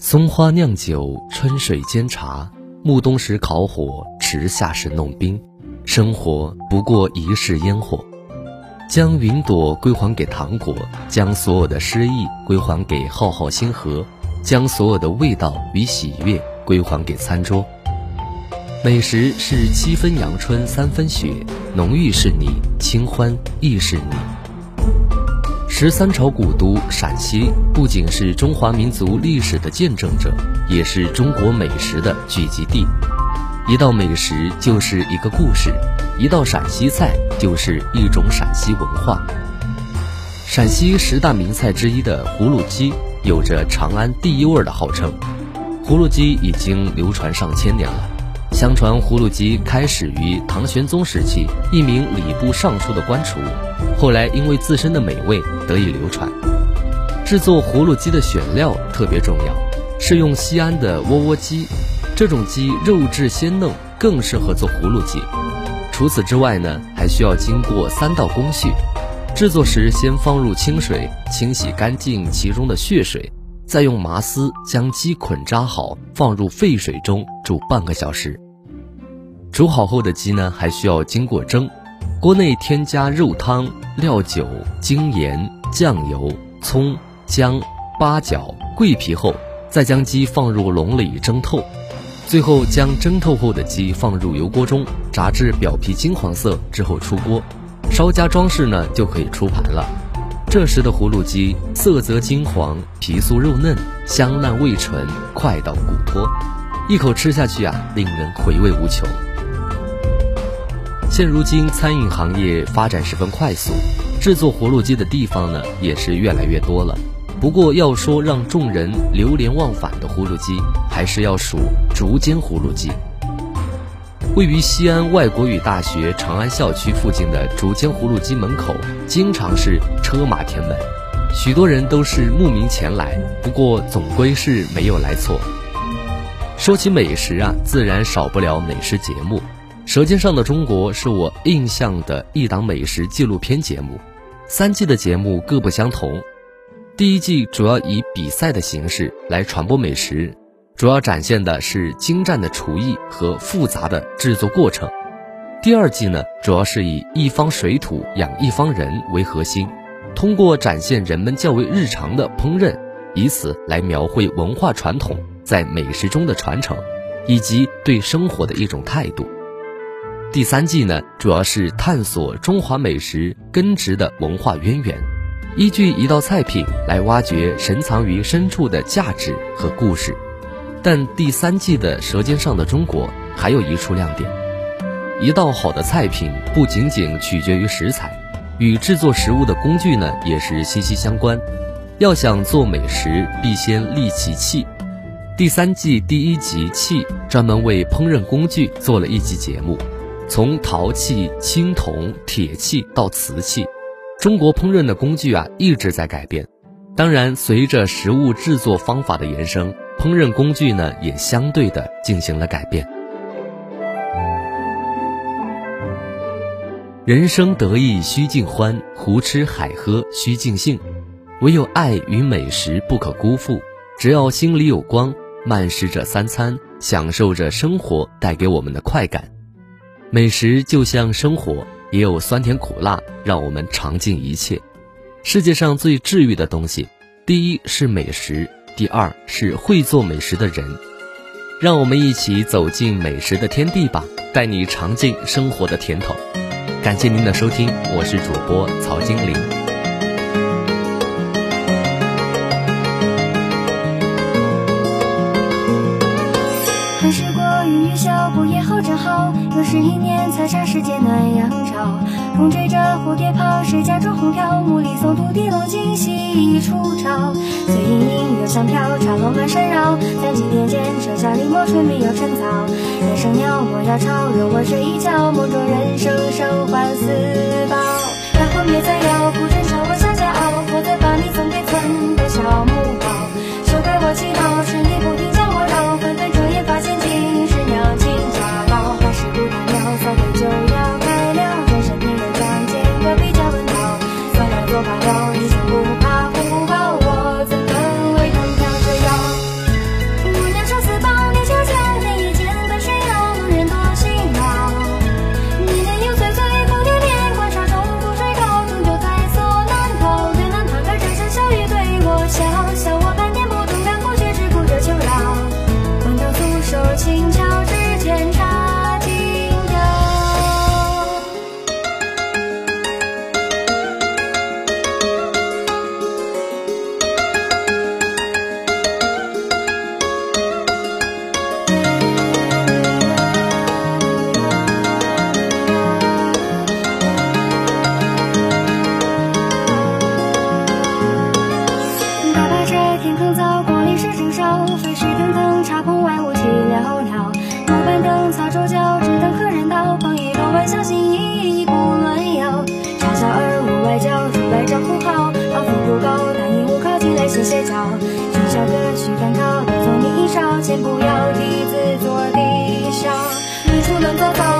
松花酿酒，春水煎茶，暮冬时烤火，迟夏时弄冰。生活不过一世烟火。将云朵归还给糖果，将所有的诗意归还给浩浩星河，将所有的味道与喜悦归还给餐桌。美食是七分阳春三分雪，浓郁是你，清欢亦是你。十三朝古都陕西，不仅是中华民族历史的见证者，也是中国美食的聚集地。一道美食就是一个故事。一道陕西菜就是一种陕西文化。陕西十大名菜之一的葫芦鸡，有着长安第一味的号称。葫芦鸡已经流传上千年了。相传葫芦鸡开始于唐玄宗时期，一名礼部尚书的官厨，后来因为自身的美味得以流传。制作葫芦鸡的选料特别重要，是用西安的窝窝鸡，这种鸡肉质鲜嫩，更适合做葫芦鸡。除此之外呢，还需要经过三道工序。制作时，先放入清水清洗干净其中的血水，再用麻丝将鸡捆扎好，放入沸水中煮半个小时。煮好后的鸡呢，还需要经过蒸，锅内添加肉汤、料酒、精盐、酱油、葱、姜、八角、桂皮后，再将鸡放入笼里蒸透。最后将蒸透后的鸡放入油锅中炸至表皮金黄色之后出锅，稍加装饰呢就可以出盘了。这时的葫芦鸡色泽金黄，皮酥肉嫩，香烂味醇，快到骨脱，一口吃下去啊，令人回味无穷。现如今餐饮行业发展十分快速，制作葫芦鸡的地方呢也是越来越多了。不过要说让众人流连忘返的葫芦鸡，还是要数竹间葫芦鸡。位于西安外国语大学长安校区附近的竹间葫芦鸡门口，经常是车马填门，许多人都是慕名前来。不过总归是没有来错。说起美食啊，自然少不了美食节目。《舌尖上的中国》是我印象的一档美食纪录片节目，三季的节目各不相同。第一季主要以比赛的形式来传播美食，主要展现的是精湛的厨艺和复杂的制作过程。第二季呢，主要是以一方水土养一方人为核心，通过展现人们较为日常的烹饪，以此来描绘文化传统在美食中的传承，以及对生活的一种态度。第三季呢，主要是探索中华美食根植的文化渊源。依据一道菜品来挖掘深藏于深处的价值和故事，但第三季的《舌尖上的中国》还有一处亮点：一道好的菜品不仅仅取决于食材，与制作食物的工具呢也是息息相关。要想做美食，必先利其器。第三季第一集器专门为烹饪工具做了一集节目，从陶器、青铜、铁器到瓷器。中国烹饪的工具啊一直在改变，当然，随着食物制作方法的延伸，烹饪工具呢也相对的进行了改变。人生得意须尽欢，胡吃海喝须尽兴，唯有爱与美食不可辜负。只要心里有光，慢食着三餐，享受着生活带给我们的快感。美食就像生活。也有酸甜苦辣，让我们尝尽一切。世界上最治愈的东西，第一是美食，第二是会做美食的人。让我们一起走进美食的天地吧，带你尝尽生活的甜头。感谢您的收听，我是主播曹金玲。又是一年才杀世间暖阳照，风吹着蝴蝶跑，谁家种红飘？木里松土地龙惊喜一出巢。碎盈盈，又香飘，茶楼满山绕。三更点间，舍下梨墨春没有春草。夜声鸟，莫要吵，容我睡一觉。梦中人风擦桌角，只等客人到，捧一碗小心翼翼不乱摇。茶小二我外叫，出来招呼好，仿佛不高，但鹦鹉靠近来歇歇脚。君笑哥去赶考，送你一勺，先不要弟子做笛箫，四处乱走走。